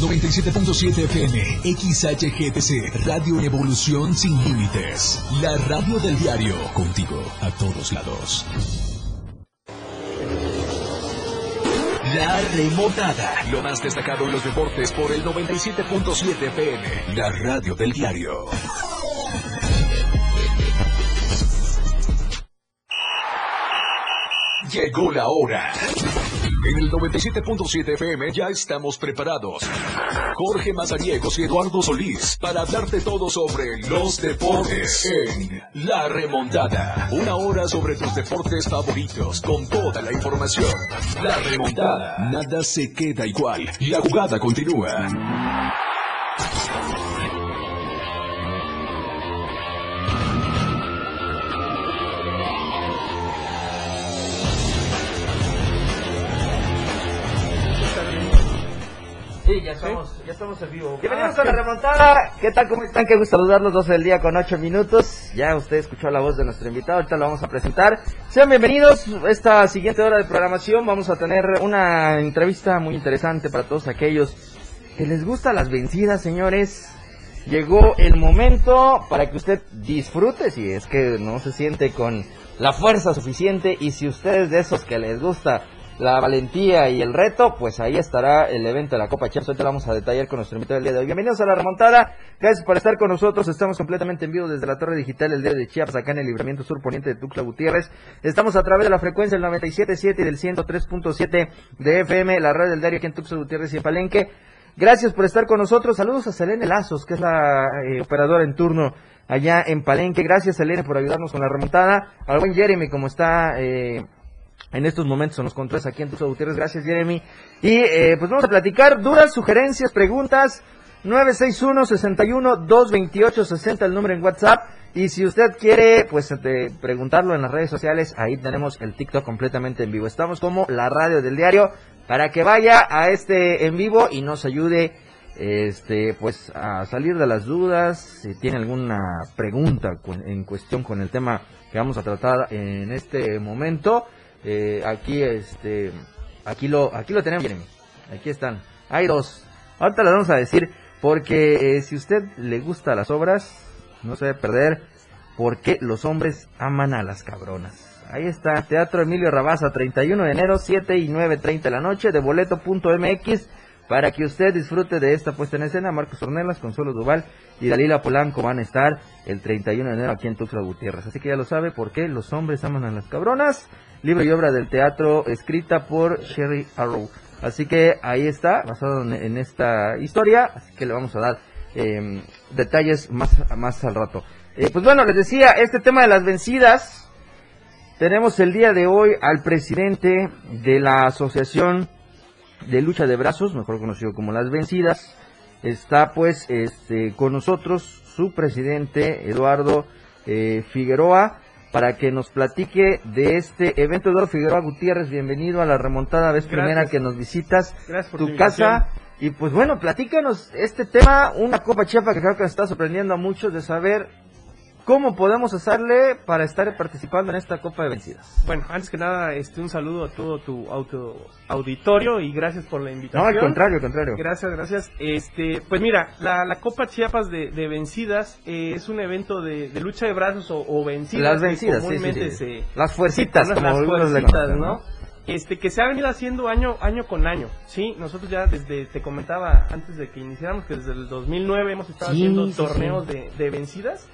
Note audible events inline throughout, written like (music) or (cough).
97.7 FM, XHGTC, Radio Evolución Sin Límites. La radio del diario, contigo a todos lados. La remontada. Lo más destacado en los deportes por el 97.7 FM. La radio del diario. Llegó la hora. En el 97.7 FM ya estamos preparados. Jorge Mazariegos y Eduardo Solís para darte todo sobre los deportes en La Remontada. Una hora sobre tus deportes favoritos con toda la información. La Remontada. Nada se queda igual. La jugada continúa. Sí, ya estamos, ya estamos en vivo. Bienvenidos a la remontada. ¿Qué tal? ¿Cómo están? Qué gusto saludarlos. 12 del día con 8 minutos. Ya usted escuchó la voz de nuestro invitado. Ahorita lo vamos a presentar. Sean bienvenidos. Esta siguiente hora de programación vamos a tener una entrevista muy interesante para todos aquellos que les gustan las vencidas, señores. Llegó el momento para que usted disfrute si es que no se siente con la fuerza suficiente y si usted es de esos que les gusta la valentía y el reto, pues ahí estará el evento de la Copa Champions. Hoy te vamos a detallar con nuestro invitado del día de hoy. Bienvenidos a la remontada. Gracias por estar con nosotros. Estamos completamente en vivo desde la Torre Digital el día de Chiapas, acá en el libramiento sur poniente de Tuxtla Gutiérrez. Estamos a través de la frecuencia del 97.7 y del 103.7 de FM, la red del diario aquí en Tuxtla Gutiérrez y en Palenque. Gracias por estar con nosotros. Saludos a Selene Lazos, que es la eh, operadora en turno allá en Palenque. Gracias, Selene, por ayudarnos con la remontada. Al buen Jeremy, como está... Eh, en estos momentos en los controles aquí en Tuxtla Gutiérrez. Gracias, Jeremy. Y eh, pues vamos a platicar dudas, sugerencias, preguntas. 961-61-228-60 el número en WhatsApp. Y si usted quiere, pues de preguntarlo en las redes sociales, ahí tenemos el TikTok completamente en vivo. Estamos como la radio del diario para que vaya a este en vivo y nos ayude este pues a salir de las dudas si tiene alguna pregunta en cuestión con el tema que vamos a tratar en este momento eh, aquí este aquí lo aquí lo tenemos aquí están. Hay dos. Ahorita les vamos a decir porque eh, si usted le gusta las obras no se debe perder porque los hombres aman a las cabronas. Ahí está, Teatro Emilio Rabaza, 31 de enero, 7 y 9.30 de la noche, de boleto.mx, para que usted disfrute de esta puesta en escena. Marcos Ornelas, Consuelo Duval y Dalila Polanco van a estar el 31 de enero aquí en Tuxtla Gutiérrez. Así que ya lo sabe, ¿por qué los hombres aman a las cabronas? Libro y obra del teatro escrita por Sherry Arrow. Así que ahí está, basado en, esta historia, así que le vamos a dar eh, detalles más, más al rato. Eh, pues bueno, les decía, este tema de las vencidas, tenemos el día de hoy al presidente de la Asociación de Lucha de Brazos, mejor conocido como Las Vencidas. Está pues este, con nosotros su presidente Eduardo eh, Figueroa para que nos platique de este evento. Eduardo Figueroa Gutiérrez, bienvenido a la remontada vez primera que nos visitas tu casa. Y pues bueno, platícanos este tema, una Copa Chiapa que creo que nos está sorprendiendo a muchos de saber ¿Cómo podemos hacerle para estar participando en esta Copa de Vencidas? Bueno, antes que nada, este, un saludo a todo tu auto, auditorio y gracias por la invitación. No, al contrario, al contrario. Gracias, gracias. Este, pues mira, la, Copa Chiapas de, Vencidas eh, es un evento de, lucha de brazos o, vencidas. Las vencidas, sí, sí, Las fuercitas, como las fuercitas, ¿no? Este, que se ha venido haciendo año, año con año, ¿sí? Nosotros ya desde, te comentaba antes de que iniciáramos, que desde el 2009 hemos estado haciendo torneos de, de vencidas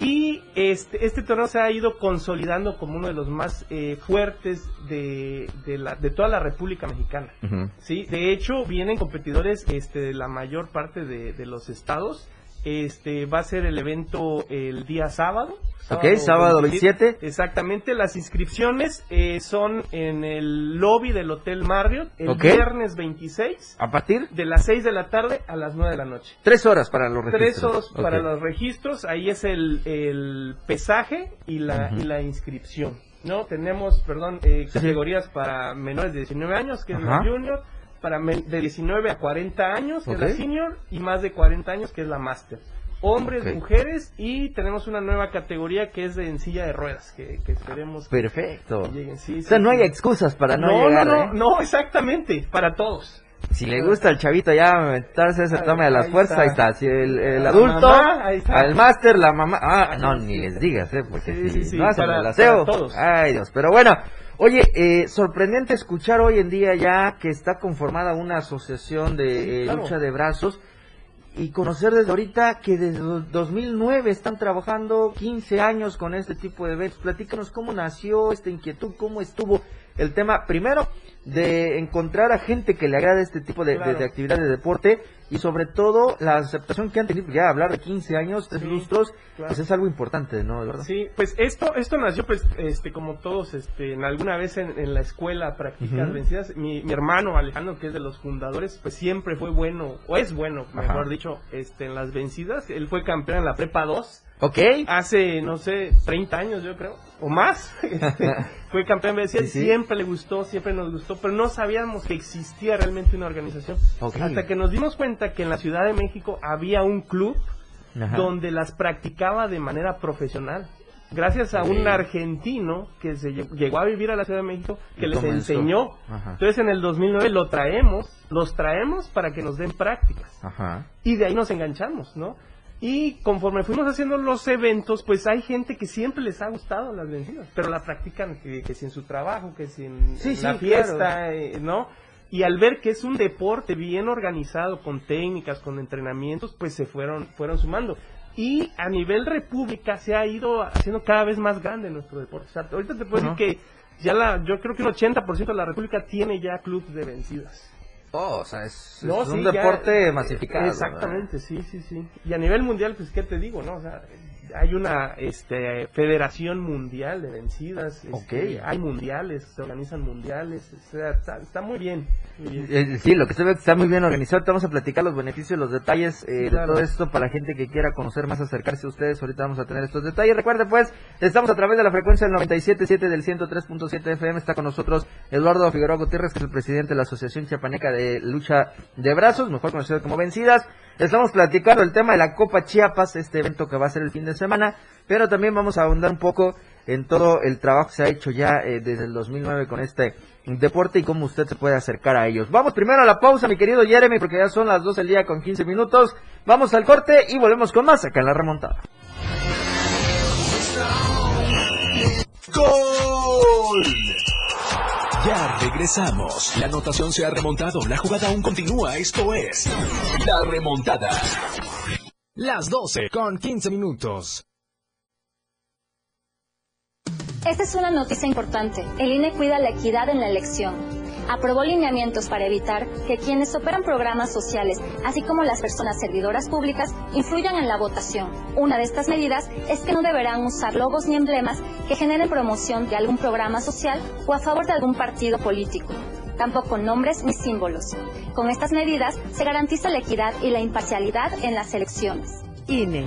y este, este torneo se ha ido consolidando como uno de los más eh, fuertes de, de, la, de toda la República Mexicana. ¿sí? De hecho, vienen competidores este, de la mayor parte de, de los estados. Este va a ser el evento el día sábado. ok, sábado 27. Exactamente, las inscripciones eh, son en el lobby del Hotel Marriott el viernes 26. ¿A partir? De las 6 de la tarde a las 9 de la noche. Tres horas para los registros. Tres horas para los registros, ahí es el, el pesaje y la, y la inscripción. ¿no? Tenemos, perdón, eh, categorías para menores de 19 años, que es la junior para de 19 a 40 años, que es la senior, y más de 40 años, que es la master. Hombres, mujeres, y tenemos una nueva categoría que es de en silla de ruedas, que, esperemos Perfecto. Que lleguen. o sea, no hay excusas para no, llegar. No, ¿eh? no, exactamente, para todos. Si le gusta al chavito ya meterse ese tome de las fuerzas, está. ahí está. Si el, el adulto, mamá, al máster, la mamá. Ah, no, sí. ni les digas, ¿eh? Porque Sí, si sí, sí, no hacen para- el aseo. Ay, Dios. Pero bueno, oye, eh, sorprendente escuchar hoy en día ya que está conformada una asociación de Sí, eh, claro. lucha de brazos y conocer desde ahorita que desde do- 2009 están trabajando 15 años con este tipo de eventos. Platícanos cómo nació esta inquietud, cómo estuvo el tema, primero, de encontrar a gente que le agrade este tipo de, de actividad de deporte y sobre todo la aceptación que han tenido, ya hablar de 15 años, tres Sí, lustros, claro. pues es algo importante, ¿no? ¿Verdad? Sí, pues esto esto nació pues este como todos este en alguna vez en, en la escuela practicar Ujú. vencidas. Mi, mi hermano Alejandro que es de los fundadores pues siempre fue bueno o es bueno mejor Ajá. dicho este en las vencidas. Él fue campeón en la prepa 2 Ok. hace no sé 30 años yo creo o más. (laughs) Fue campeón de. Sí, sí. Siempre le gustó, siempre nos gustó, pero no sabíamos que existía realmente una organización. Ok. Hasta que nos dimos cuenta que en la Ciudad de México había un club Ajá. donde las practicaba de manera profesional. Gracias a un argentino que se lle- llegó a vivir a la Ciudad de México, que Y les comenzó. enseñó. Ajá. Entonces en el 2009 lo traemos, los traemos para que nos den prácticas. Ajá. Y de ahí nos enganchamos, ¿no? Y conforme fuimos haciendo los eventos, pues hay gente que siempre les ha gustado las vencidas, pero la practican que, que si en su trabajo, que si en, Sí, en sí, la claro. fiesta, eh, ¿no? Y al ver que es un deporte bien organizado, con técnicas, con entrenamientos, pues se fueron, fueron sumando. Y a nivel república se ha ido haciendo cada vez más grande nuestro deporte. O sea, ahorita te puedo decir que ya la, yo creo que un 80% de la república tiene ya clubes de vencidas. Oh, o sea, es, No, es un ya- deporte masificado. Exactamente, sí, sí, sí. Y a nivel mundial, pues, ¿qué te digo, no? O sea, hay una este, federación mundial de vencidas. este, Ok. Hay mundiales, se organizan mundiales. O sea, está, está muy bien. muy bien. Eh, Sí, lo que se ve está muy bien organizado. Te vamos a platicar los beneficios, los detalles eh, de todo esto para la gente que quiera conocer más, acercarse a ustedes. Ahorita vamos a tener estos detalles. Recuerde, pues, estamos a través de la frecuencia del 97.7 del 103.7 FM. Está con nosotros Eduardo Figueroa Gutiérrez, que es el presidente de la Asociación Chiapaneca de Lucha de Brazos, mejor conocido como Vencidas. Estamos platicando el tema de la Copa Chiapas, este evento que va a ser el fin de semana, pero también vamos a ahondar un poco en todo el trabajo que se ha hecho ya eh, desde el 2009 con este deporte y cómo usted se puede acercar a ellos. Vamos primero a la pausa, mi querido Jeremy, porque ya son las 12 del día con 15 minutos. Vamos al corte y volvemos con más acá en la remontada. ¡Gol! Ya regresamos. La anotación se ha remontado. La jugada aún continúa. Esto es La Remontada. Las 12 con 15 minutos. Esta es una noticia importante. El INE cuida la equidad en la elección. Aprobó lineamientos para evitar que quienes operan programas sociales, así como las personas servidoras públicas, influyan en la votación. Una de estas medidas es que no deberán usar logos ni emblemas que generen promoción de algún programa social o a favor de algún partido político. Tampoco nombres ni símbolos. Con estas medidas se garantiza la equidad y la imparcialidad en las elecciones. INE.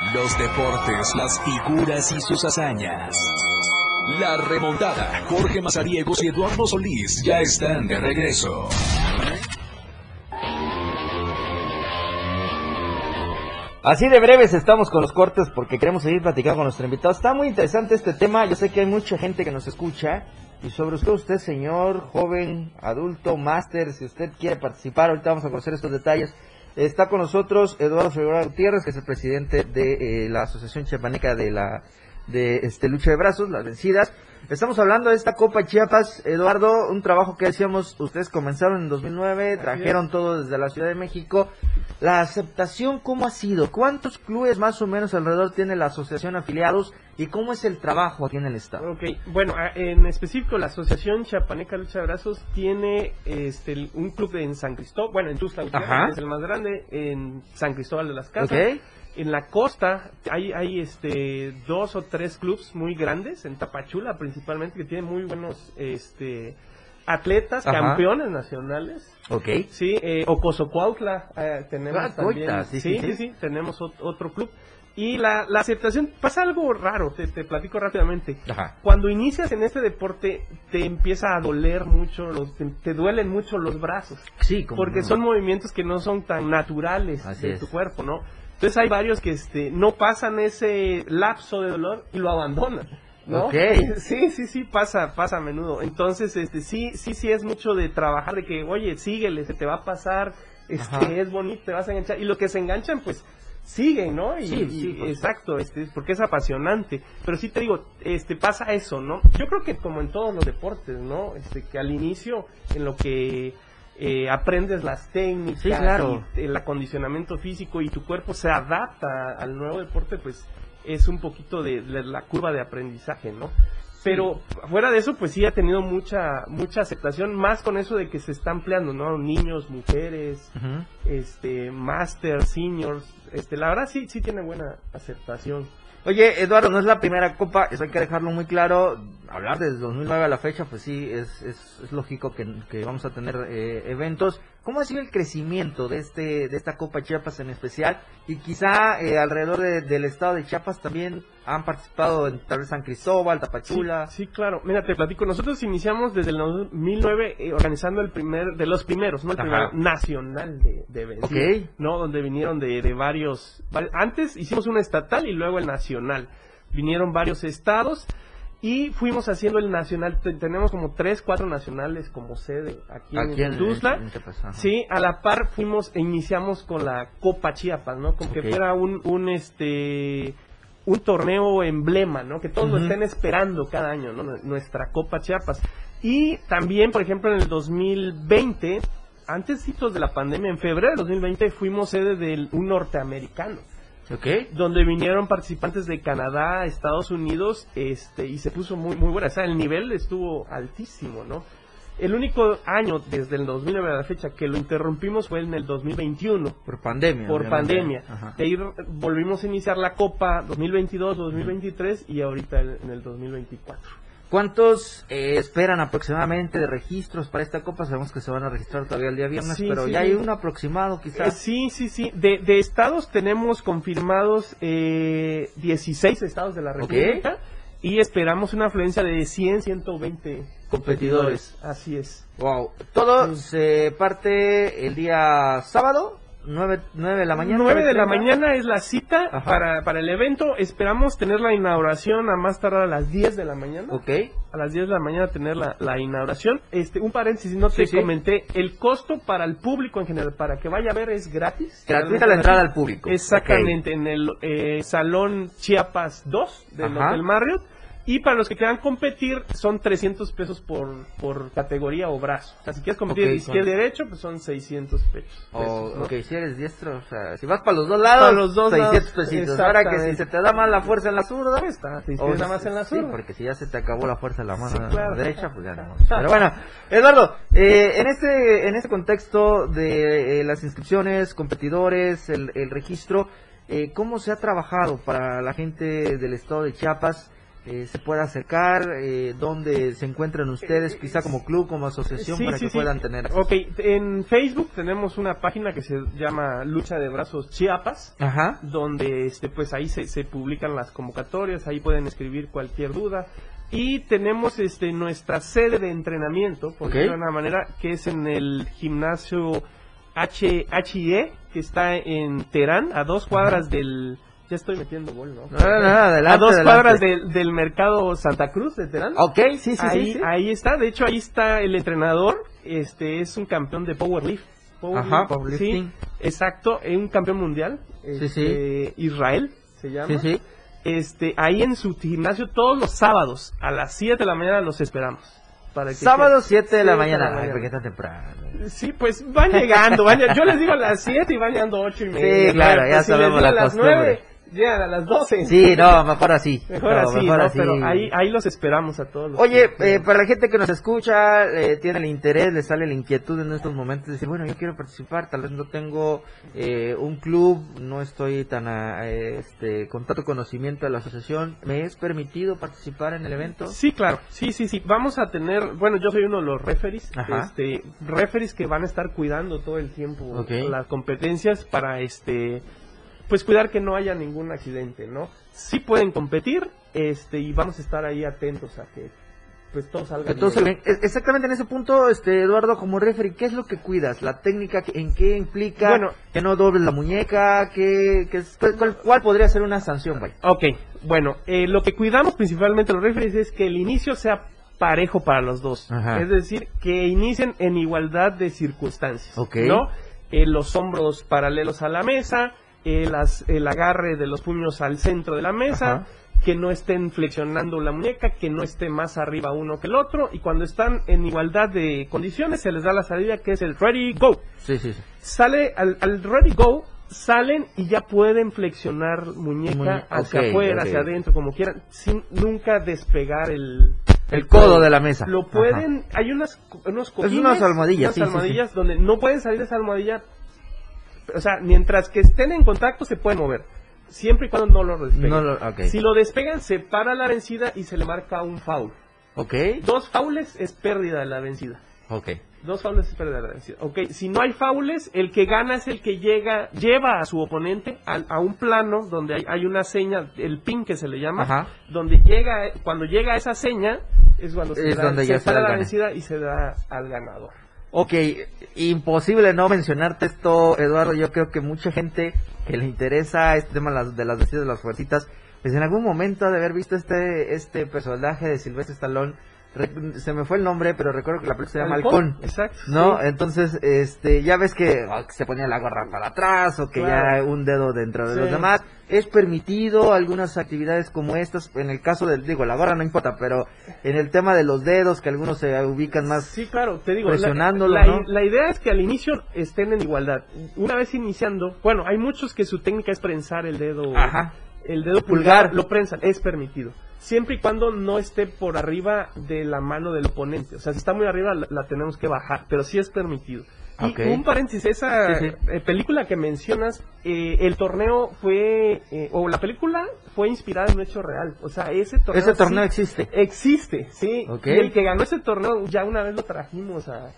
Los deportes, las figuras y sus hazañas. La remontada. Jorge Mazariegos y Eduardo Solís ya están de regreso. Así de breves estamos con los cortes porque queremos seguir platicando con nuestro invitado. Está muy interesante este tema. Yo sé que hay mucha gente que nos escucha. Y sobre usted, usted, señor, joven, adulto, máster, si usted quiere participar, ahorita vamos a conocer estos detalles. Está con nosotros Eduardo Figueroa Gutiérrez, que es el presidente de eh, la Asociación Chiapaneca de la de este lucha de brazos, las vencidas. Estamos hablando de esta Copa Chiapas, Eduardo, un trabajo que decíamos, ustedes comenzaron en 2009, trajeron todo desde la Ciudad de México. La aceptación, ¿cómo ha sido? ¿Cuántos clubes más o menos alrededor tiene la asociación afiliados? ¿Y cómo es el trabajo aquí en el estado? Ok, bueno, en específico la Asociación Chapaneca Lucha de Brazos tiene este un club en San Cristóbal, bueno, en Tuxtla es el más grande, en San Cristóbal de las Casas. Ok. En la costa hay, hay este dos o tres clubs muy grandes, en Tapachula principalmente, que tienen muy buenos este atletas, Ajá. campeones nacionales. Ok. Sí, eh, Ocosocuautla eh, tenemos Ah, también. Coita, sí, sí, sí. sí, sí, tenemos ot- otro club. Y la, la aceptación, pasa algo raro, te, te platico rápidamente. Ajá. Cuando inicias en este deporte, te empieza a doler mucho, los, te, te duelen mucho los brazos. Sí, como Porque no. son movimientos que no son tan naturales Así de es. tu cuerpo, ¿no? Entonces hay varios que este, no pasan ese lapso de dolor y lo abandonan. ¿no? Ok. (laughs) Sí, sí, sí, pasa, pasa a menudo. Entonces, este, sí, sí, sí es mucho de trabajar, de que, oye, síguele, se te va a pasar, este, Ajá. es bonito, te vas a enganchar. Y lo que se enganchan, pues, siguen, ¿no? Y, Sí, sí, y- exacto, este, porque es apasionante. Pero sí te digo, este, pasa eso, ¿no? Yo creo que como en todos los deportes, ¿no? Este, que al inicio, en lo que eh, aprendes las técnicas, Sí, claro. y el acondicionamiento físico y tu cuerpo se adapta al nuevo deporte, pues es un poquito de, de la curva de aprendizaje, ¿no? Pero fuera de eso, pues sí ha tenido mucha mucha aceptación, más con eso de que se está ampliando, ¿no? Niños, mujeres, este, master, seniors, este, la verdad sí sí tiene buena aceptación. Oye, Eduardo, no es la primera copa, eso hay que dejarlo muy claro. Hablar desde 2009 a la fecha, pues sí, es, es, es lógico que, que vamos a tener eh, eventos. ¿Cómo ha sido el crecimiento de este de esta Copa Chiapas en especial? Y quizá eh, alrededor de- del estado de Chiapas también han participado en tal vez San Cristóbal, Tapachula. Sí, sí, claro. Mira, te platico. Nosotros iniciamos desde el 2009 eh, organizando el primer, de los primeros, ¿no? El Ajá. primero nacional de, de Ok. ¿no? Donde vinieron de, de varios, vari- Antes hicimos un estatal y luego el nacional. Vinieron varios estados y fuimos haciendo el nacional. Te- tenemos como tres, cuatro nacionales como sede aquí, Aquí en, Tuzla. Sí, a la par fuimos e iniciamos con la Copa Chiapas, ¿no? Como que fuera un, un este un torneo emblema, ¿no? Que todos lo estén esperando cada año, ¿no? Nuestra Copa Chiapas. Y también, por ejemplo, en el 2020, antes de la pandemia, en febrero del 2020 fuimos sede de un norteamericano Ok. donde vinieron participantes de Canadá, Estados Unidos, este, y se puso muy, muy buena. O sea, el nivel estuvo altísimo, ¿no? El único año desde el 2009 a la fecha que lo interrumpimos fue en el 2021 Por pandemia. por pandemia. Ajá. De ahí volvimos a iniciar la Copa 2022, 2023 y ahorita en el 2024. ¿Cuántos eh, esperan aproximadamente de registros para esta copa? Sabemos que se van a registrar todavía el día viernes, Sí, pero sí, ya sí. hay un aproximado Eh, quizás. sí, sí, sí. De, de estados tenemos confirmados eh, 16 estados de la. República y esperamos una afluencia de 100, 120 competidores. Así es. Wow. Todo se parte el día sábado, 9, de la mañana. 9 de la 9:30. mañana es la cita Ajá. para, para el evento. Esperamos tener la inauguración a más tardar a las 10 de la mañana. Ok. A las 10 de la mañana tener la, la inauguración. Este, un paréntesis, no te Sí, sí. comenté. El costo para el público en general, para que vaya a ver, es gratis. Gratuita la entrada al público. Exactamente, en el eh, Salón Chiapas 2 del. Hotel Marriott. Y para los que quieran competir, son 300 pesos por, por categoría o brazo. O sea, si quieres competir Ok, izquierda y derecho, pues son 600 pesos. O, pesos, ¿no? ok, si eres diestro, o sea, si vas para los dos lados, Para los dos 600 lados, pesitos. Ahora que si se te da más la fuerza en la zurda, Pues está, te o izquierda más en la Sí, zurda. porque si ya se te acabó la fuerza en la mano Sí, claro. derecha, pues ya no. Pero bueno, Eduardo, eh, en este en este contexto de eh, las inscripciones, competidores, el, el registro, eh, ¿cómo se ha trabajado para la gente del estado de Chiapas? Eh, se pueda acercar, eh, dónde se encuentran ustedes, quizá como club, como asociación, Sí, para sí, que sí. puedan tener. acceso? Ok, en Facebook tenemos una página que se llama Lucha de Brazos Chiapas. Ajá. donde este pues ahí se, se publican las convocatorias, ahí pueden escribir cualquier duda y tenemos este nuestra sede de entrenamiento, por de una manera, que es en el gimnasio H HIE, que está en Terán, a dos cuadras del ya estoy metiendo gol, ¿no? No, no, no, adelante, a dos adelante. cuadras del, del mercado Santa Cruz de Terán. Ok, sí, sí, ahí, sí. sí. ahí está, de hecho ahí está el entrenador, este es un campeón de powerlift. Ajá, Powerlift, powerlifting. Sí, exacto, es un campeón mundial. Sí, este, Israel se llama. Sí, sí. Este, ahí en su gimnasio todos los sábados a las 7 de la mañana los esperamos. Para que Sábado 7 de la mañana. Ay, porque está temprano. Sí, pues van llegando, van lleg- yo les digo a las 7 y van llegando 8 y media. Sí, claro, Pues, ya sabemos la las costumbre. 9, llegan a las 12. Sí, no, mejor así. Mejor No, así, mejor ¿no? así. Pero ahí, ahí los esperamos a todos. los Oye, eh, para la gente que nos escucha, eh, tiene el interés, le sale la inquietud en estos momentos de decir, bueno, yo quiero participar, tal vez no tengo eh, un club, no estoy tan a, eh, este, con tanto conocimiento de la asociación, ¿me es permitido participar en el evento? Sí, claro, sí, sí, sí. Vamos a tener, bueno, yo soy uno de los referees, Ajá. este, referees que van a estar cuidando todo el tiempo las competencias para, este, pues cuidar que no haya ningún accidente, ¿no? Sí pueden competir, este, y vamos a estar ahí atentos a que, pues todo salga Entonces, bien. e- exactamente en ese punto, este Eduardo, como referee, ¿qué es lo que cuidas? ¿La técnica que- en qué implica? Bueno. que no dobles la muñeca, ¿qué, qué es- cuál, cuál- cuál podría ser una sanción, güey? Ok, bueno, eh, lo que cuidamos principalmente los referees es que el inicio sea parejo para los dos. Ajá. Es decir, que inicien en igualdad de circunstancias. Ok. ¿No? Eh, los hombros paralelos a la mesa, eh, las- el agarre de los puños al centro de la mesa, Ajá. que no estén flexionando la muñeca, que no esté más arriba uno que el otro, y cuando están en igualdad de condiciones se les da la salida que es el ready, go. Sí, sí, sí. Sale al, al ready go, salen y ya pueden flexionar muñeca Muñe- hacia afuera, hacia adentro, como quieran, sin nunca despegar el, El codo de la mesa. Lo Ajá. pueden, hay unas, unos cojines, unas almohadillas, unas sí, sí, sí. almohadillas donde no pueden salir de esa almohadilla, o sea, mientras que estén en contacto se pueden mover, siempre y cuando no lo despeguen. No lo- ok. Si lo despegan, se para la vencida y se le marca un foul. Ok, Dos faules es pérdida de la vencida. ok. Dos faules es pérdida de la vencida. Ok, si no hay faules, el que gana es el que llega, lleva a su oponente a, a un plano donde hay, hay una seña, el pin que se le llama, Ajá. donde llega, cuando llega a esa seña, es cuando se, Es da- donde se ya para la vencida y se da al ganador. Ok, imposible no mencionarte esto, Eduardo. Yo creo que mucha gente que le interesa este tema de las, vestidas de las fuercitas, pues en algún momento ha de haber visto este este personaje de Silvestre Stallone. Se me fue el nombre, pero recuerdo que la película se llama Halcón. Exacto. ¿No? sí. Entonces, este, ya ves que, oh, que se ponía la gorra para atrás o que Claro. ya un dedo dentro de Sí. los demás. ¿Es permitido algunas actividades como estas? En el caso del, digo, la gorra no importa, pero en el tema de los dedos, que algunos se ubican más Sí, claro, te digo, la- presionándolo, la, ¿no? la idea es que al inicio estén en igualdad. Una vez iniciando, bueno, hay muchos que su técnica es prensar el dedo, Ajá. El dedo Pulgar. lo prensan, es permitido. Siempre y cuando no esté por arriba de la mano del oponente. O sea, si está muy arriba la, la tenemos que bajar, pero sí es permitido. Y un paréntesis, esa Sí, sí. eh, película que mencionas, eh, el torneo fue, eh, o la película fue inspirada en un hecho real. O sea, ese torneo... Ese torneo sí- existe. Existe, sí. Y el que ganó ese torneo ya una vez lo trajimos a,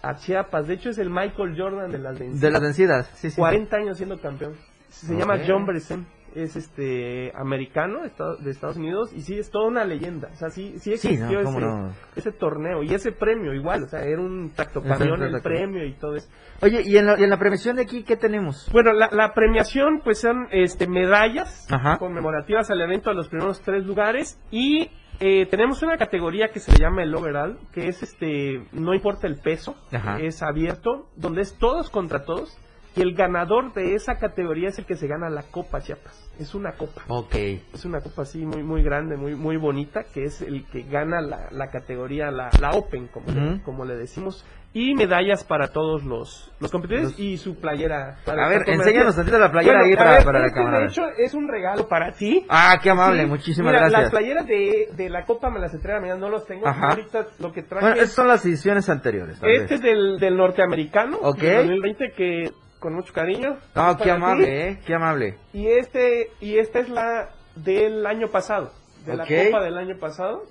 a Chiapas. De hecho es el Michael Jordan de las vencidas. De las vencidas, sí, sí. 40 años siendo campeón. Se llama John Bresson. Es este americano de Estados, Unidos y sí es toda una leyenda. O sea, sí, sí Sí, existió ¿no? ¿Cómo ese, no? ese torneo y ese premio igual. O sea, era un tractocamión el Exacto. premio y todo eso. Oye, ¿y en, la, y en la premiación de aquí qué tenemos? Bueno, la, la premiación pues son este medallas Ajá. conmemorativas al evento a los primeros tres lugares y eh, tenemos una categoría que se le llama el overall, que es este, no importa el peso, Ajá. es abierto, donde es todos contra todos y el ganador de esa categoría es el que se gana la Copa Chiapas. Es una copa. Ok. Es una copa así muy muy grande, muy muy bonita, que es el que gana la, la categoría, la, la Open, como, le, como le decimos. Y medallas para todos los, los competidores Los- y su playera. para A ver, enséñanos tantito la playera Bueno, ahí para, ver, para la cámara. De hecho, es un regalo para ti. Ah, qué amable, Sí. muchísimas Mira, gracias. Las playeras de, de la copa me las entrega, mira, no los tengo. Ajá. Ahorita lo que traje Bueno, son las ediciones anteriores. este vez. es del, del norteamericano. Ok. del 2020 que con mucho cariño. No, para qué ti. amable, eh, qué amable. Y este y esta es la del año pasado, de Ok. la copa del año pasado.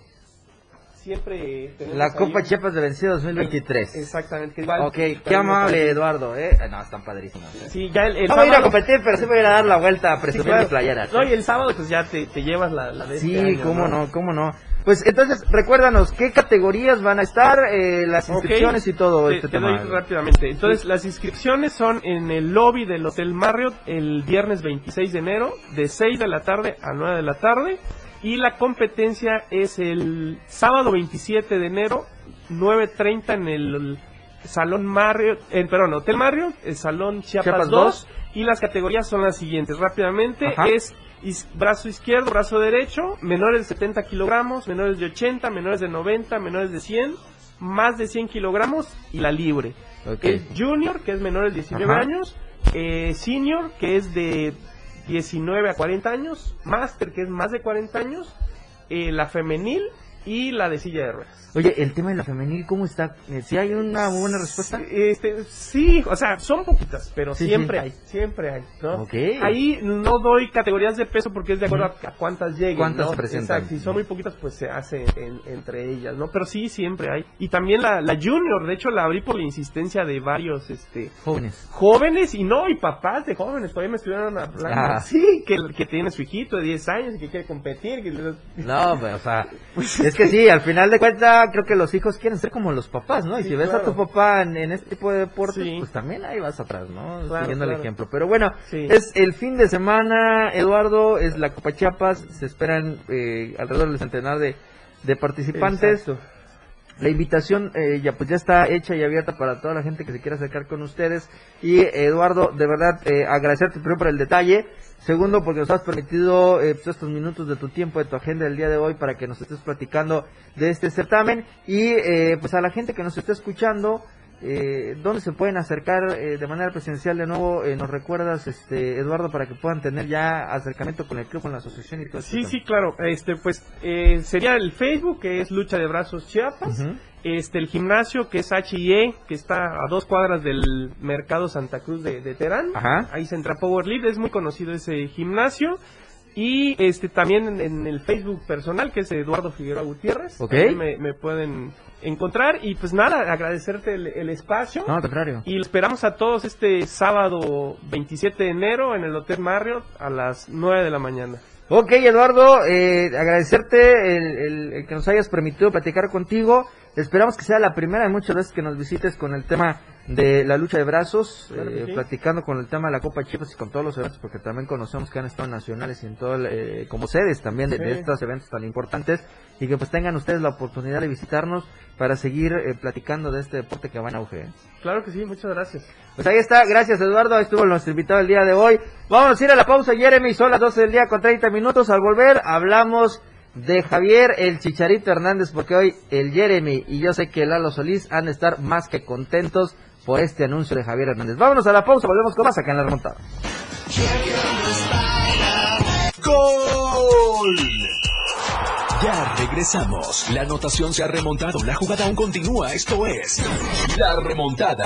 Siempre tenemos La ahí Copa un- Chiapas de Vencido 2023. Exactamente. igual- Ok, qué amable, Eduardo, eh. No, están padrísimos. eh. Sí, ya el, el No voy a ir a sábado- competir, pero sí voy a ir a dar la vuelta a sí, presumir claro. mi playera. No, y el sábado pues ya te, te llevas la, la de este Sí, año, cómo no, cómo no. Pues entonces, recuérdanos, ¿qué categorías van a estar? Eh, las inscripciones y todo te, este te tema. doy rápidamente. Entonces, las inscripciones son en el lobby del Hotel Marriott el viernes 26 de enero, de 6 de la tarde a 9 de la tarde. Y la competencia es el sábado 27 de enero, 9.30 en el Salón Marriott, en, perdón, Hotel Marriott, el Salón Chiapas, Chiapas 2. Y las categorías son las siguientes. Rápidamente, Ajá. es is- brazo izquierdo, brazo derecho, menores de 70 kilogramos, menores de 80, menores de 90, menores de 100, más de 100 kilogramos y la libre. Ok. El junior, que es menores de 19 Ajá. años, eh, senior, que es de 19 a 40 años, máster que es más de 40 años, eh, la femenil y la de silla de ruedas. Oye, el tema de la femenil, ¿cómo está? Eh, ¿Sí hay una buena respuesta? Este, sí, o sea, son poquitas, pero Sí, siempre sí. hay, siempre hay, ¿no? Ok. Ahí no doy categorías de peso porque es de acuerdo a, cuántas lleguen, ¿Cuántas ¿no? se presentan? Exacto, si son muy poquitas, pues se hace en- entre ellas, ¿no? Pero sí, siempre hay. Y también la, la junior, de hecho la abrí por la insistencia de varios, este, Jóvenes. jóvenes y no, y papás de jóvenes, todavía me estuvieron hablando. Ah. Sí, que, que tiene su hijito de 10 años y que quiere competir. que- No, pues, o sea, (laughs) es que sí, al final de cuentas, creo que los hijos quieren ser como los papás, ¿no? Y Sí, si ves a tu papá en, en este tipo de deportes, Sí. pues también ahí vas atrás, ¿no? Claro, Siguiendo el ejemplo. Pero bueno, Sí. es el fin de semana, Eduardo, es la Copa Chiapas, se esperan eh, alrededor del centenar de, de participantes. Exacto. La invitación eh, ya pues ya está hecha y abierta para toda la gente que se quiera acercar con ustedes. Y Eduardo, de verdad, eh, agradecerte primero por el detalle. Segundo, porque nos has permitido eh, pues, estos minutos de tu tiempo, de tu agenda del día de hoy, para que nos estés platicando de este certamen. Y eh, pues a la gente que nos esté escuchando, eh, ¿dónde se pueden acercar eh, de manera presencial de nuevo? Eh, ¿Nos recuerdas, este Eduardo, para que puedan tener ya acercamiento con el club, con la asociación y todo Sí, esto? sí, claro. Este, pues eh, sería el Facebook que es Lucha de Brazos Chiapas. Este, el gimnasio que es HIE, que está a dos cuadras del Mercado Santa Cruz de, de Terán. Ajá. Ahí se entra Power Lead, es muy conocido ese gimnasio. Y este también en, en el Facebook personal, que es Eduardo Figueroa Gutiérrez. Ok. Ahí Me, me pueden encontrar. Y pues nada, agradecerte el, el espacio. No, al contrario. Y esperamos a todos este sábado 27 de enero en el Hotel Marriott a las 9 de la mañana. Ok, Eduardo, eh, agradecerte el, el- el que nos hayas permitido platicar contigo. Esperamos que sea la primera de muchas veces que nos visites con el tema de la lucha de brazos, Claro eh, sí. platicando con el tema de la Copa Chivas y con todos los eventos, porque también conocemos que han estado nacionales y en todo, el, eh, como sedes también de, estos eventos tan importantes y que pues tengan ustedes la oportunidad de visitarnos para seguir eh, platicando de este deporte que va en auge. ¿eh? Claro que sí, muchas gracias. Pues ahí está, gracias Eduardo, ahí estuvo nuestro invitado el día de hoy. Vamos a ir a la pausa, Jeremy, son las 12 del día con 30 minutos. Al volver hablamos de Javier el Chicharito Hernández, porque hoy el Jeremy y yo sé que Lalo Solís han de estar más que contentos por este anuncio de Javier Hernández. Vámonos a la pausa, volvemos con más acá en la remontada. ¡Gol! Ya regresamos. La anotación se ha remontado. La jugada aún continúa. Esto es La Remontada.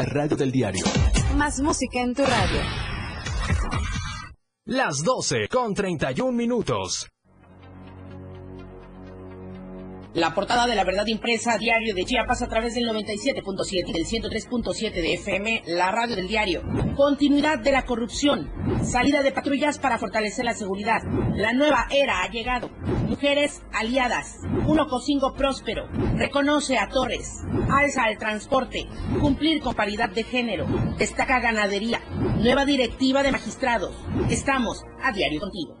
La radio del diario. Más música en tu radio. Las 12 con 31 minutos. La portada de la verdad impresa diario de Chiapas a través del 97.7 y del 103.7 de FM, la radio del diario. Continuidad de la corrupción. Salida de patrullas para fortalecer la seguridad. La nueva era ha llegado. Mujeres aliadas. Un Ocosingo próspero. Reconoce a Torres. Alza al transporte. Cumplir con paridad de género. Destaca ganadería. Nueva directiva de magistrados. Estamos a diario contigo.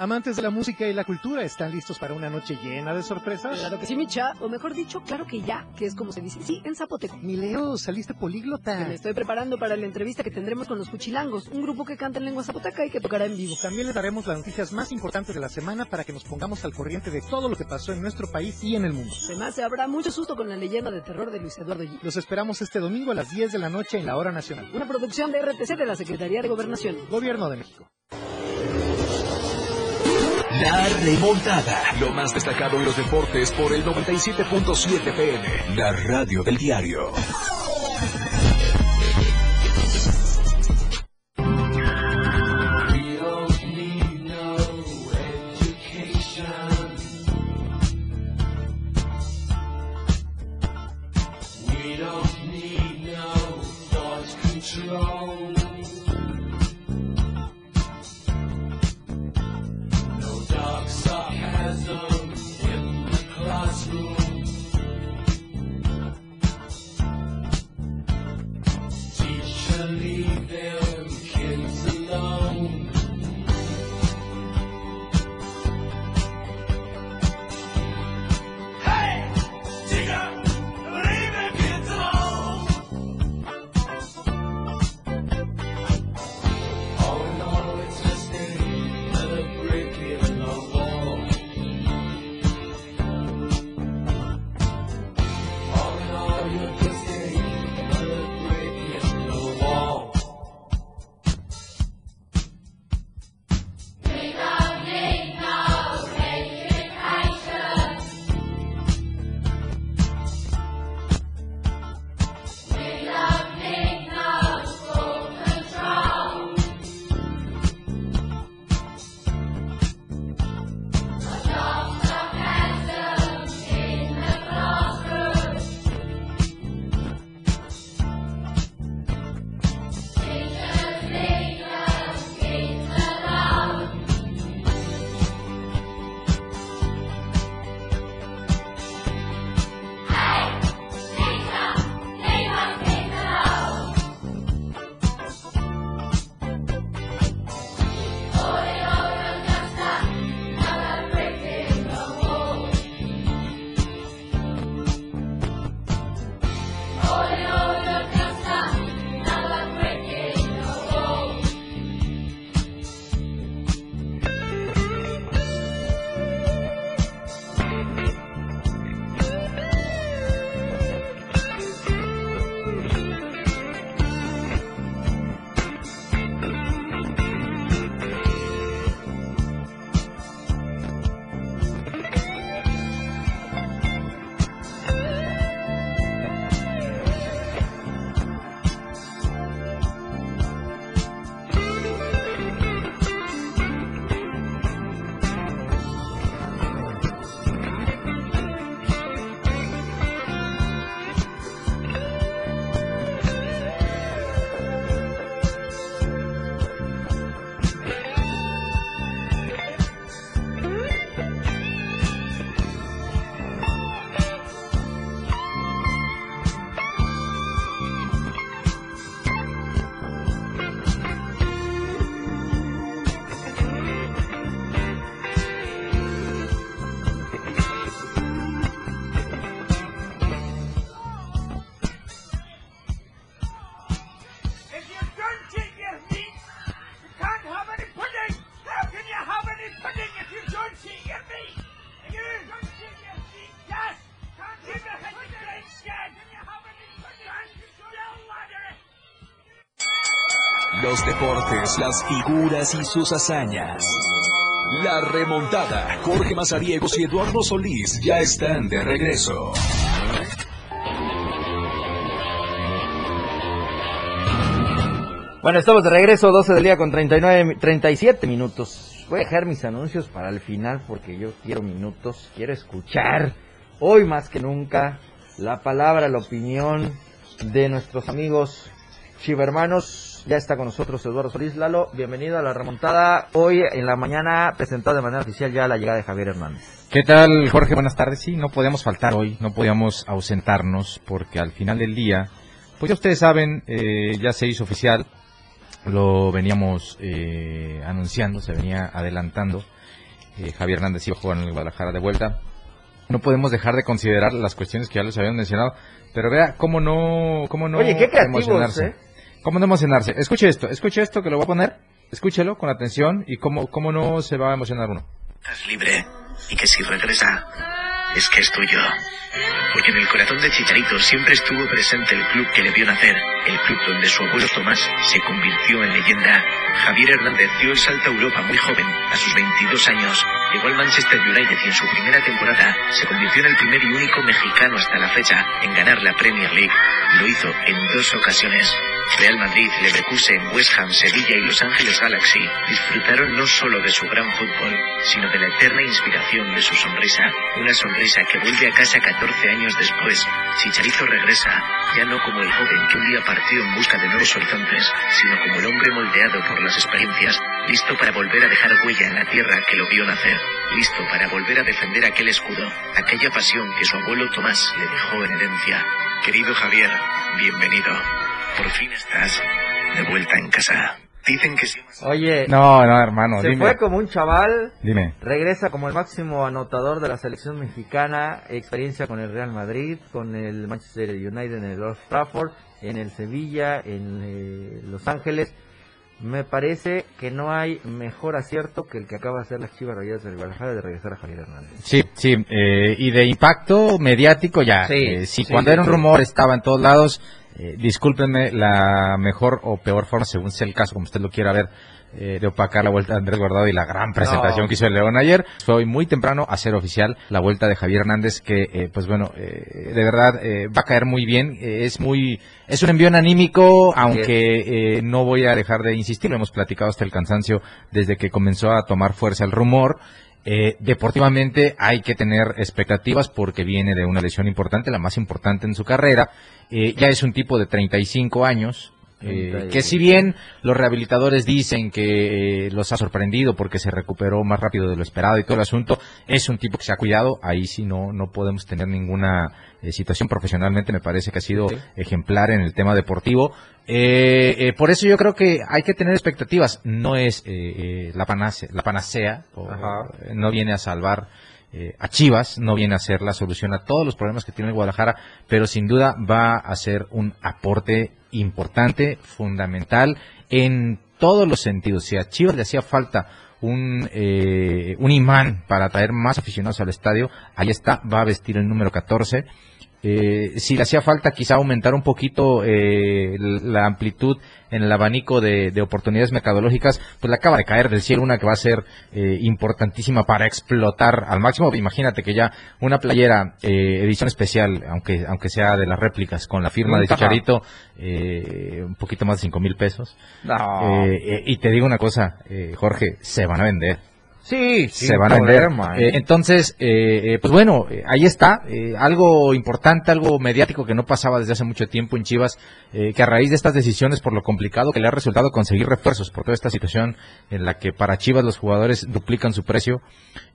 Amantes de la música y la cultura, ¿están listos para una noche llena de sorpresas? Claro que sí, Micha, o mejor dicho, claro que ya, que es como se dice, sí, en zapoteco. Mi Leo, saliste políglota. Me estoy preparando para la entrevista que tendremos con los Cuchilangos, un grupo que canta en lengua zapoteca y que tocará en vivo. También les daremos las noticias más importantes de la semana para que nos pongamos al corriente de todo lo que pasó en nuestro país y en el mundo. Además, se habrá mucho susto con la leyenda de terror de Luis Eduardo G. Los esperamos este domingo a las 10 de la noche en la hora nacional. Una producción de RTC de la Secretaría de Gobernación. Gobierno de México. La remontada. Lo más destacado en los deportes por el 97.7 PM. La radio del diario. Deportes, las figuras y sus hazañas. La remontada. Jorge Mazariegos y Eduardo Solís ya están de regreso. Bueno, estamos de regreso, 12 del día con 39, 37 minutos. Voy a dejar mis anuncios para el final porque yo quiero minutos, quiero escuchar hoy más que nunca la palabra, la opinión de nuestros amigos chivermanos. Ya está con nosotros Eduardo Solís Lalo. Bienvenido a la remontada. Hoy en la mañana presentado de manera oficial ya la llegada de Javier Hernández. ¿Qué tal, Jorge? Buenas tardes. Sí, no podíamos faltar hoy, no podíamos ausentarnos porque al final del día, pues ya ustedes saben, eh, ya se hizo oficial, lo veníamos eh, anunciando, se venía adelantando. Eh, Javier Hernández iba a jugar en el Guadalajara de vuelta. No podemos dejar de considerar las cuestiones que ya les habían mencionado, pero vea cómo no, cómo no Oye, qué creativos, emocionarse. ¿eh? ¿Cómo no emocionarse? Escuche esto, escuche esto que lo voy a poner, escúchelo con atención y cómo, cómo no se va a emocionar uno. Estás libre y que si regresa es que es tuyo. Porque en el corazón de Chicharito siempre estuvo presente el club que le vio nacer, el club donde su abuelo Tomás se convirtió en leyenda. Javier Hernández dio el salto a Europa muy joven, a sus 22 años. Llegó al Manchester United y en su primera temporada se convirtió en el primer y único mexicano hasta la fecha en ganar la Premier League. Lo hizo en dos ocasiones. Real Madrid, Leverkusen, West Ham, Sevilla y Los Ángeles Galaxy disfrutaron no solo de su gran fútbol, sino de la eterna inspiración de su sonrisa, una sonrisa que vuelve a casa 14 años después. Chicharito regresa, ya no como el joven que un día partió en busca de nuevos horizontes, sino como el hombre moldeado por las experiencias, listo para volver a dejar huella en la tierra que lo vio nacer, listo para volver a defender aquel escudo, aquella pasión que su abuelo Tomás le dejó en herencia. Querido Javier, bienvenido. Por fin estás de vuelta en casa. Dicen que sí. Oye, No, no, hermano, se dime. fue como un chaval, Dime. regresa como el máximo anotador de la selección mexicana, experiencia con el Real Madrid, con el Manchester United en el Old Trafford, en el Sevilla, en eh, Los Ángeles. Me parece que no hay mejor acierto que el que acaba de hacer las Chivas Rayadas del Guadalajara de regresar a Javier Hernández. Sí, sí, eh, y de impacto mediático ya. Sí, Eh, si sí, cuando sí, era un rumor estaba en todos lados, eh, discúlpenme la mejor o peor forma, según sea el caso, como usted lo quiera ver, eh, de opacar la vuelta de Andrés Guardado y la gran presentación No. que hizo el León ayer. Fue hoy muy temprano a ser oficial la vuelta de Javier Hernández, que, eh, pues bueno, eh, de verdad eh, va a caer muy bien. Es muy, es un envío anímico, aunque eh, no voy a dejar de insistir, lo hemos platicado hasta el cansancio desde que comenzó a tomar fuerza el rumor. Eh, deportivamente hay que tener expectativas porque viene de una lesión importante, la más importante en su carrera. Eh, ya es un tipo de 35 años. Eh, que si bien los rehabilitadores dicen que eh, los ha sorprendido porque se recuperó más rápido de lo esperado y todo el asunto, es un tipo que se ha cuidado, ahí sí no, no podemos tener ninguna eh, situación profesionalmente, me parece que ha sido ejemplar en el tema deportivo. Eh, por eso yo creo que hay que tener expectativas, no es eh, eh, la, panacea, la panacea, o, no viene a salvar eh, a Chivas, no viene a ser la solución a todos los problemas que tiene Guadalajara, pero sin duda va a ser un aporte importante, fundamental, en todos los sentidos. Si a Chivas le hacía falta un, eh, un imán para atraer más aficionados al estadio, ahí está, va a vestir el número 14. Eh, si le hacía falta quizá aumentar un poquito eh, la amplitud en el abanico de, de oportunidades mercadológicas, pues le acaba de caer del cielo una que va a ser eh, importantísima para explotar al máximo. Imagínate que ya una playera eh, edición especial, aunque aunque sea de las réplicas, con la firma de. Chicharito, eh, un poquito más de cinco mil pesos. No. Eh, eh, y te digo una cosa, eh, Jorge, se van a vender Sí, se van a vender. Eh, entonces, eh, eh, pues bueno, eh, ahí está, eh, algo importante, algo mediático que no pasaba desde hace mucho tiempo en Chivas, eh, que a raíz de estas decisiones, por lo complicado que le ha resultado conseguir refuerzos por toda esta situación en la que para Chivas los jugadores duplican su precio,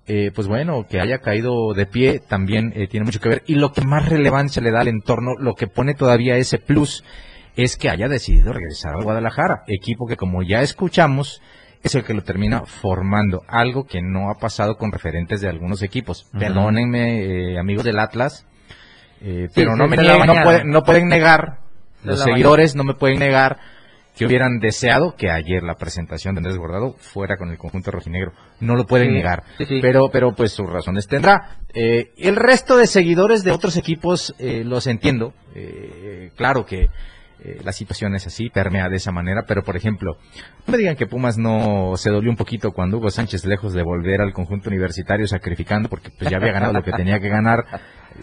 eh, pues bueno, que haya caído de pie también eh, tiene mucho que ver. Y lo que más relevancia le da al entorno, lo que pone todavía ese plus, es que haya decidido regresar al Guadalajara, equipo que como ya escuchamos, es el que lo termina formando, algo que no ha pasado con referentes de algunos equipos. Ujú. Perdónenme, eh, amigos del Atlas, eh, Sí, pero no me no, pueden, no pueden negar, los seguidores no me pueden negar que hubieran deseado que ayer la presentación de Andrés Guardado fuera con el conjunto rojinegro. No lo pueden Sí, negar, sí, pero pero pues sus razones tendrá. Eh, el resto de seguidores de otros equipos eh, los entiendo. Eh, claro que eh, la situación es así, permea de esa manera, pero por ejemplo, no me digan que Pumas no se dolió un poquito cuando Hugo Sánchez, lejos de volver al conjunto universitario sacrificando, porque pues ya había ganado lo que tenía que ganar,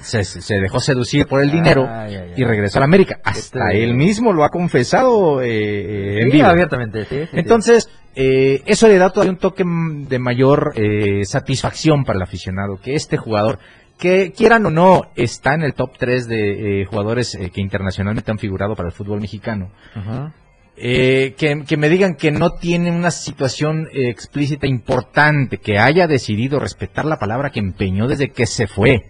se, se dejó seducir por el dinero Ay, ay, ay. y regresó a la América. Hasta Este- él mismo lo ha confesado eh, en Sí, vivo. abiertamente, sí. Entonces, eh, eso le da todavía un toque de mayor eh, satisfacción para el aficionado, que este jugador, que quieran o no, está en el top 3 de eh, jugadores eh, que internacionalmente han figurado para el fútbol mexicano. Ajá. Eh, que, que me digan que no tiene una situación eh, explícita importante, que haya decidido respetar la palabra que empeñó desde que se fue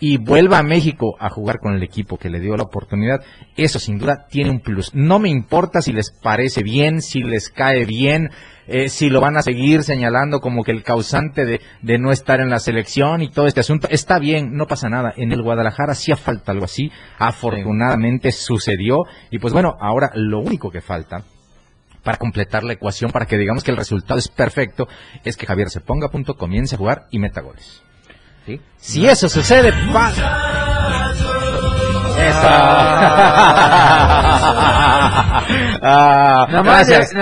y vuelva a México a jugar con el equipo que le dio la oportunidad, eso sin duda tiene un plus. No me importa si les parece bien, si les cae bien, eh, si lo van a seguir señalando como que el causante de, de no estar en la selección y todo este asunto. Está bien, no pasa nada. En el Guadalajara hacía falta algo así. Afortunadamente sucedió. Y pues bueno, ahora lo único que falta para completar la ecuación, para que digamos que el resultado es perfecto, es que Javier se ponga a punto, comience a jugar y meta goles. ¿Sí? Si eso sucede, (laughs) Ah, gracias,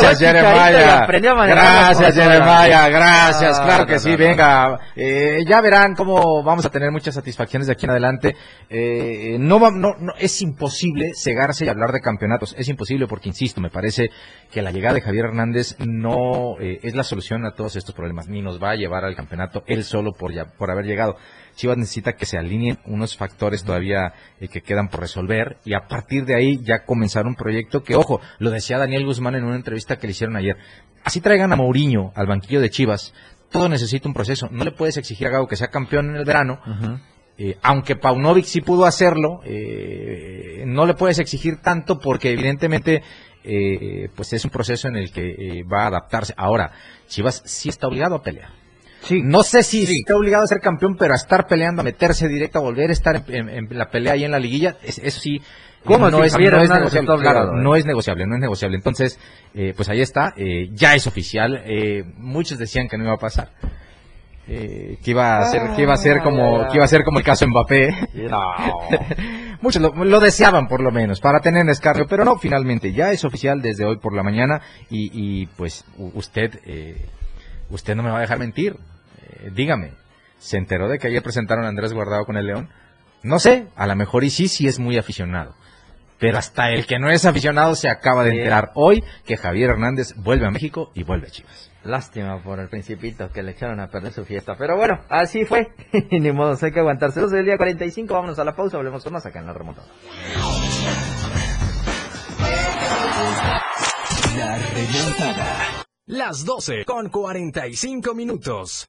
gracias Jeremiah. Gracias. Jeremiah, gracias, claro que no, sí, no, no. venga. Eh, ya verán cómo vamos a tener muchas satisfacciones de aquí en adelante. Eh, no, va- no, no, es imposible cegarse y hablar de campeonatos, es imposible porque, insisto, me parece que la llegada de Javier Hernández no eh, es la solución a todos estos problemas, ni nos va a llevar al campeonato él solo por, ya, por haber llegado. Chivas necesita que se alineen unos factores todavía eh, que quedan por resolver y a partir de ahí ya comenzar un proyecto que, ojo, lo decía Daniel Guzmán en una entrevista que le hicieron ayer. Así traigan a Mourinho al banquillo de Chivas, todo necesita un proceso. No le puedes exigir a Gago que sea campeón en el verano, eh, aunque Paunovic sí pudo hacerlo, eh, no le puedes exigir tanto porque evidentemente eh, pues es un proceso en el que va a adaptarse. Ahora, Chivas sí está obligado a pelear. No sé si está obligado a ser campeón, pero a estar peleando, a meterse directo, a volver a estar en, en- en la pelea ahí en la liguilla, es- eso sí. ¿Cómo no si es, no negociable, claro, no es negociable, no es negociable. Entonces, eh, pues ahí está, eh, ya es oficial. eh, muchos decían que no iba a pasar. eh, que iba a ser que iba a ser como que iba a ser como el caso Mbappé (laughs) (laughs) muchos lo, lo deseaban por lo menos para tener escarnio pero no finalmente ya es oficial desde hoy por la mañana y, y, pues usted eh, usted no me va a dejar mentir Eh, dígame se enteró de que ayer presentaron a Andrés Guardado con el León no sé a lo mejor y sí sí es muy aficionado pero hasta el que no es aficionado se acaba de Sí. enterar hoy que Javier Hernández vuelve a México y vuelve a Chivas Lástima por el principito que le echaron a perder su fiesta. Pero bueno, así fue. (laughs) Ni modo, hay que aguantarse. 12 del día 45, vámonos a la pausa, volvemos con más acá en la remontada. La remontada. Las 12 con 45 minutos.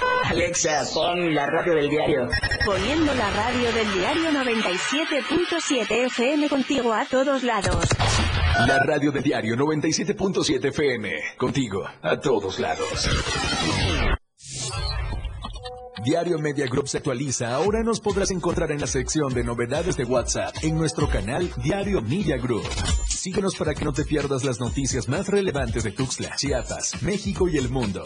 Alexa, pon la radio del diario. Poniendo la radio del diario 97.7 FM contigo a todos lados. La radio del diario 97.7 FM. Contigo, a todos lados. Diario Media Group se actualiza. Ahora nos podrás encontrar en la sección de novedades de WhatsApp en nuestro canal Diario Media Group. Síguenos para que no te pierdas las noticias más relevantes de Tuxtla, Chiapas, México y el mundo.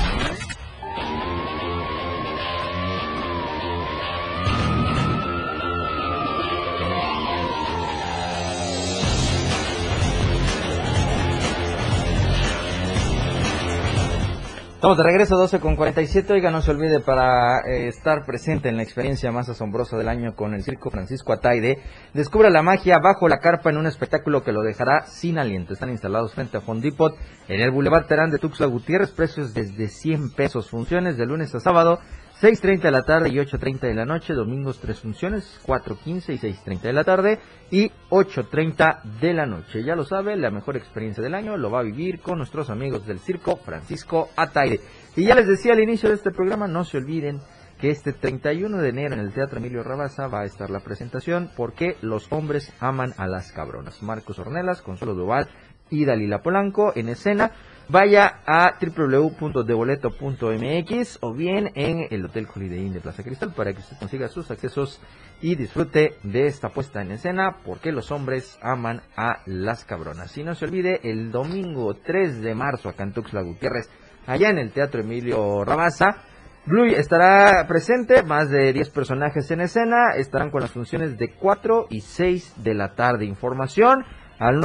Estamos de regreso 12 con 47. Oiga, no se olvide para eh, estar presente en la experiencia más asombrosa del año con el Circo Francisco Ataide. Descubra la magia bajo la carpa en un espectáculo que lo dejará sin aliento. Están instalados frente a Fondipot en el Boulevard Terán de Tuxtla Gutiérrez. Precios desde 100 pesos. Funciones de lunes a sábado. 6.30 de la tarde y 8.30 de la noche, domingos tres funciones, 4.15 y 6.30 de la tarde y 8.30 de la noche. Ya lo sabe, la mejor experiencia del año lo va a vivir con nuestros amigos del circo Francisco Ataide. Y ya les decía al inicio de este programa, no se olviden que este 31 de enero en el Teatro Emilio Rabasa va a estar la presentación porque los hombres aman a las cabronas. Marcos Ornelas, Consuelo Duval y Dalila Polanco en escena. Vaya a www.deboleto.mx o bien en el Hotel Holiday Inn de Plaza Cristal para que usted consiga sus accesos y disfrute de esta puesta en escena porque los hombres aman a las cabronas. Y no se olvide el domingo 3 de marzo acá en Tuxtla Gutiérrez, allá en el Teatro Emilio Rabasa. Blue estará presente, más de 10 personajes en escena, estarán con las funciones de 4 y 6 de la tarde. Información al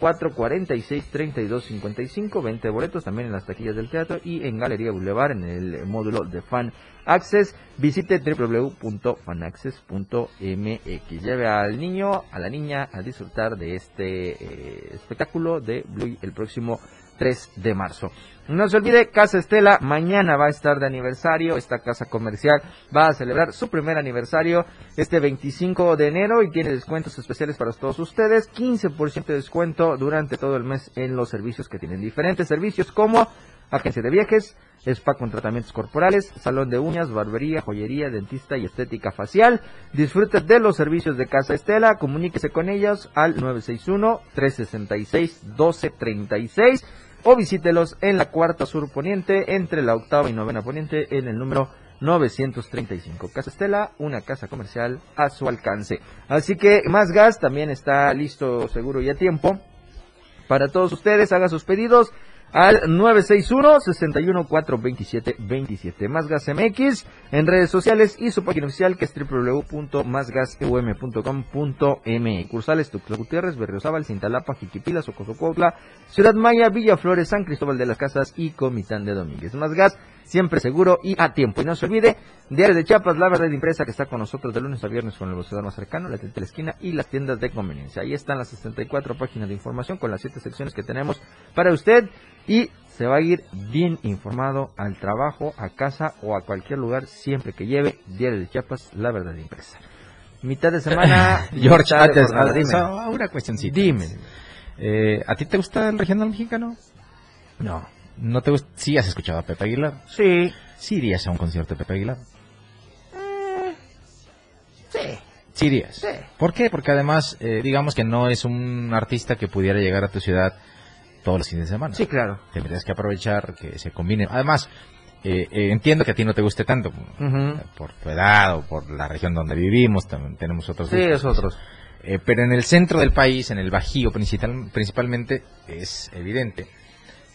961-446-3255, 20 boletos también en las taquillas del teatro y en Galería Boulevard en el módulo de Fan Access. Visite www.fanaccess.mx. Lleve al niño, a la niña a disfrutar de este eh, espectáculo de Blue el próximo 3 de marzo. No se olvide, Casa Estela mañana va a estar de aniversario. Esta casa comercial va a celebrar su primer aniversario este 25 de enero y tiene descuentos especiales para todos ustedes. 15% de descuento durante todo el mes en los servicios que tienen. Diferentes servicios como agencia de viajes, spa con tratamientos corporales, salón de uñas, barbería, joyería, dentista y estética facial. Disfrute de los servicios de Casa Estela. Comuníquese con ellos al 961-366-1236 o visítelos en la cuarta sur poniente entre la octava y novena poniente en el número 935. Casa Estela, una casa comercial a su alcance. Así que más gas también está listo, seguro y a tiempo. Para todos ustedes, haga sus pedidos al 961-614-2727. Más Gas MX en redes sociales y su página oficial que es www.másgaseum.com.m. Cursales, Tuxtla Gutiérrez, Berriozábal, Cintalapa, Jiquipilas, Ocosocuautla, Ciudad Maya, Villaflores, San Cristóbal de las Casas y Comitán de Domínguez. Más Gas siempre seguro y a tiempo. Y no se olvide, Diario de Chiapas, la verdad impresa que está con nosotros de lunes a viernes con el boceador más cercano, la tienda de la esquina y las tiendas de conveniencia. Ahí están las 64 páginas de información con las 7 secciones que tenemos para usted y se va a ir bien informado al trabajo, a casa o a cualquier lugar siempre que lleve Diario de Chiapas, la verdad impresa. Mitad de semana. (laughs) George, antes, una cuestioncita. Dime. Eh, ¿A ti te gusta el regional mexicano? No. ¿No te gusta? Sí, has escuchado a Pepe Aguilar. Sí. Sí irías a un concierto de Pepe Aguilar. Sí. Sí irías. Sí. ¿Por qué? Porque además, eh, digamos que no es un artista que pudiera llegar a tu ciudad todos los fines de semana. Sí, claro. Tendrías que aprovechar que se combine. Además, eh, eh, entiendo que a ti no te guste tanto Ujú. por tu edad o por la región donde vivimos, también tenemos otros Sí, gustos. es otros. Eh, pero en el centro del país, en el Bajío principal, principalmente, es evidente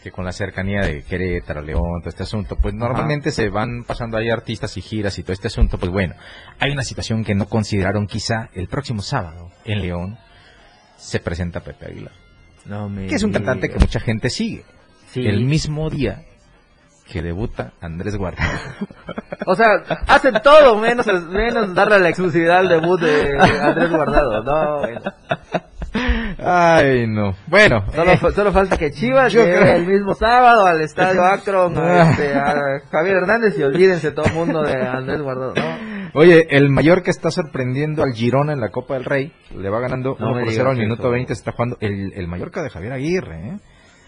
que con la cercanía de Querétaro, León, todo este asunto, pues normalmente se van pasando ahí artistas y giras y todo este asunto, pues bueno, hay una situación que no consideraron quizá el próximo sábado en León se presenta Pepe Aguilar, No me que es un cantante que mucha gente sigue. Sí. El mismo día que debuta Andrés Guardado. O sea, hace todo menos, menos darle la exclusividad al debut de Andrés Guardado. No, bueno. Ay, no. Bueno, (laughs) Solo, eh, fa- solo falta que Chivas creo- el mismo sábado al Estadio (laughs) Akron Ah. este, a Javier Hernández y olvídense todo el mundo de Andrés Guardado. No, Oye, el mayor que está sorprendiendo al Girona en la Copa del Rey, le va ganando No 1 me por digas 0 al eso. minuto 20, está jugando el, el Mallorca de Javier Aguirre, ¿eh?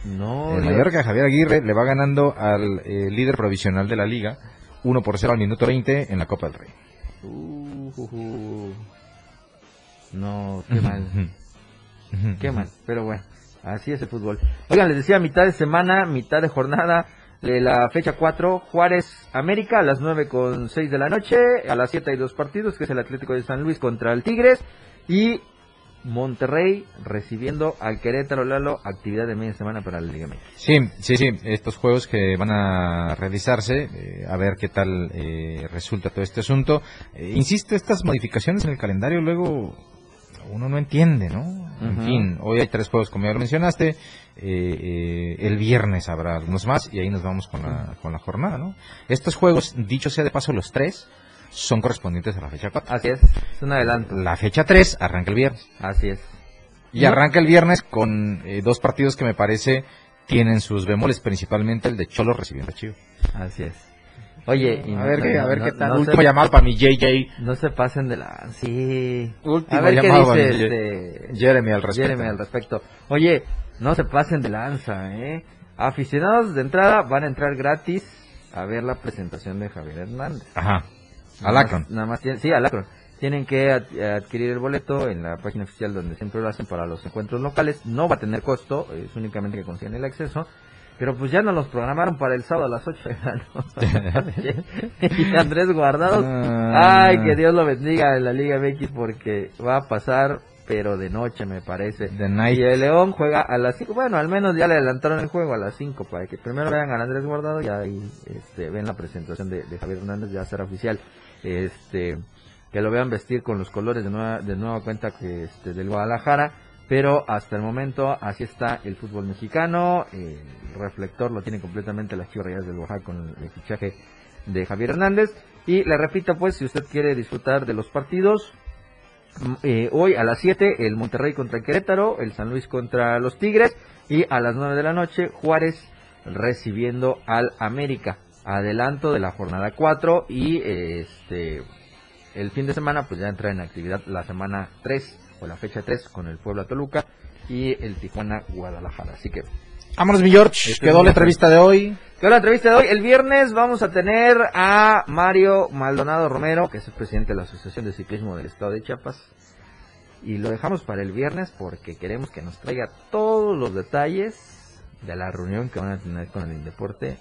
no. el. Mallorca de Javier Aguirre le va ganando al eh, líder provisional de la liga 1 por 0 al minuto 20 en la Copa del Rey. Uh, uh, uh. No, qué mal. (laughs) Qué mal, pero bueno, así es el fútbol. Oigan, les decía mitad de semana, mitad de jornada de la fecha 4, Juárez América a las 9 con 6 de la noche, a las 7 hay dos partidos, que es el Atlético de San Luis contra el Tigres y Monterrey recibiendo al Querétaro Lalo, actividad de media semana para la Liga MX. Sí, sí, sí, estos juegos que van a realizarse, eh, a ver qué tal eh, resulta todo este asunto. Eh, insisto, estas modificaciones en el calendario luego uno no entiende, ¿no? En fin, hoy hay tres juegos como ya lo mencionaste, eh, eh, el viernes habrá algunos más y ahí nos vamos con la, con la jornada, ¿no? Estos juegos, dicho sea de paso los tres, son correspondientes a la fecha 4. Así es, es un adelanto. La fecha 3 arranca el viernes. Así es. Y arranca el viernes con eh, dos partidos que me parece tienen sus bemoles, principalmente el de Cholo recibiendo a Chivas. Así es. Oye, y A no- ver qué- a ver no- qué tal. no Último se- llamado para mi JJ. No se pasen de la... Sí. Último a ver qué dice este... Jeremy al respecto. Jeremy al respecto. Oye, no se pasen de lanza, ¿eh? Aficionados de entrada van a entrar gratis a ver la presentación de Javier Hernández. Ajá. Al Nada Nada más tienen, sí, al Akron. Tienen que ad- adquirir el boleto en la página oficial donde siempre lo hacen para los encuentros locales. No va a tener costo, es únicamente que consiguen el acceso. Pero pues ya nos los programaron para el sábado a las 8 de la noche. (laughs) y Andrés Guardado, Ah. ay, que Dios lo bendiga en la Liga MX porque va a pasar, pero de noche me parece. Y el León juega a las 5, bueno, al menos ya le adelantaron el juego a las 5 para que primero vean a Andrés Guardado y ahí este, ven la presentación de, de Javier Hernández, ya será oficial. Este, que lo vean vestir con los colores de nueva, de nueva cuenta que este, del Guadalajara. Pero hasta el momento así está el fútbol mexicano. El reflector lo tiene completamente las Chivas del Oaxaca con el fichaje de Javier Hernández. Y le repito, pues, si usted quiere disfrutar de los partidos, eh, hoy a las 7 el Monterrey contra Querétaro, el San Luis contra los Tigres y a las 9 de la noche Juárez recibiendo al América. Adelanto de la jornada 4 y este el fin de semana pues ya entra en actividad la semana 3 o la fecha 3 con el Puebla Toluca y el Tijuana Guadalajara. Así que Vámonos, mi George. Este Quedó la entrevista de hoy. Quedó la entrevista de hoy. El viernes vamos a tener a Mario Maldonado Romero, que es el presidente de la Asociación de Ciclismo del Estado de Chiapas. Y lo dejamos para el viernes porque queremos que nos traiga todos los detalles de la reunión que van a tener con el Indeporte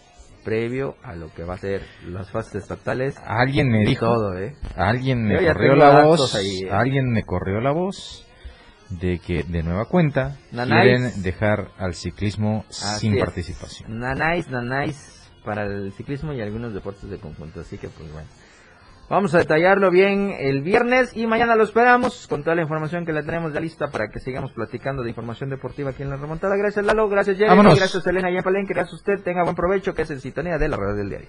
previo a lo que va a ser las fases estatales. Alguien me dijo, todo, ¿eh? alguien me Yo corrió la voz, ahí, ¿eh? alguien me corrió la voz de que de nueva cuenta Nanáis. quieren dejar al ciclismo Así sin es. participación. Nanáis, nanáis para el ciclismo y algunos deportes de conjunto. Así que, pues bueno. Vamos a detallarlo bien el viernes y mañana lo esperamos con toda la información que la tenemos ya lista para que sigamos platicando de información deportiva aquí en la remontada. Gracias Lalo, gracias Jeremy, Vámonos. gracias Elena y Palenque, gracias a usted. Tenga buen provecho que es en sintonía de la radio del diario.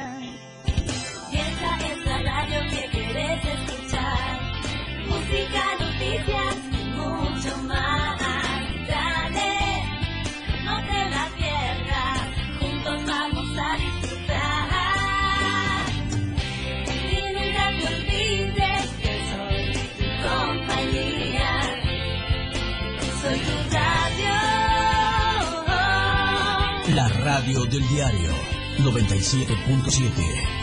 Del diario 97.7.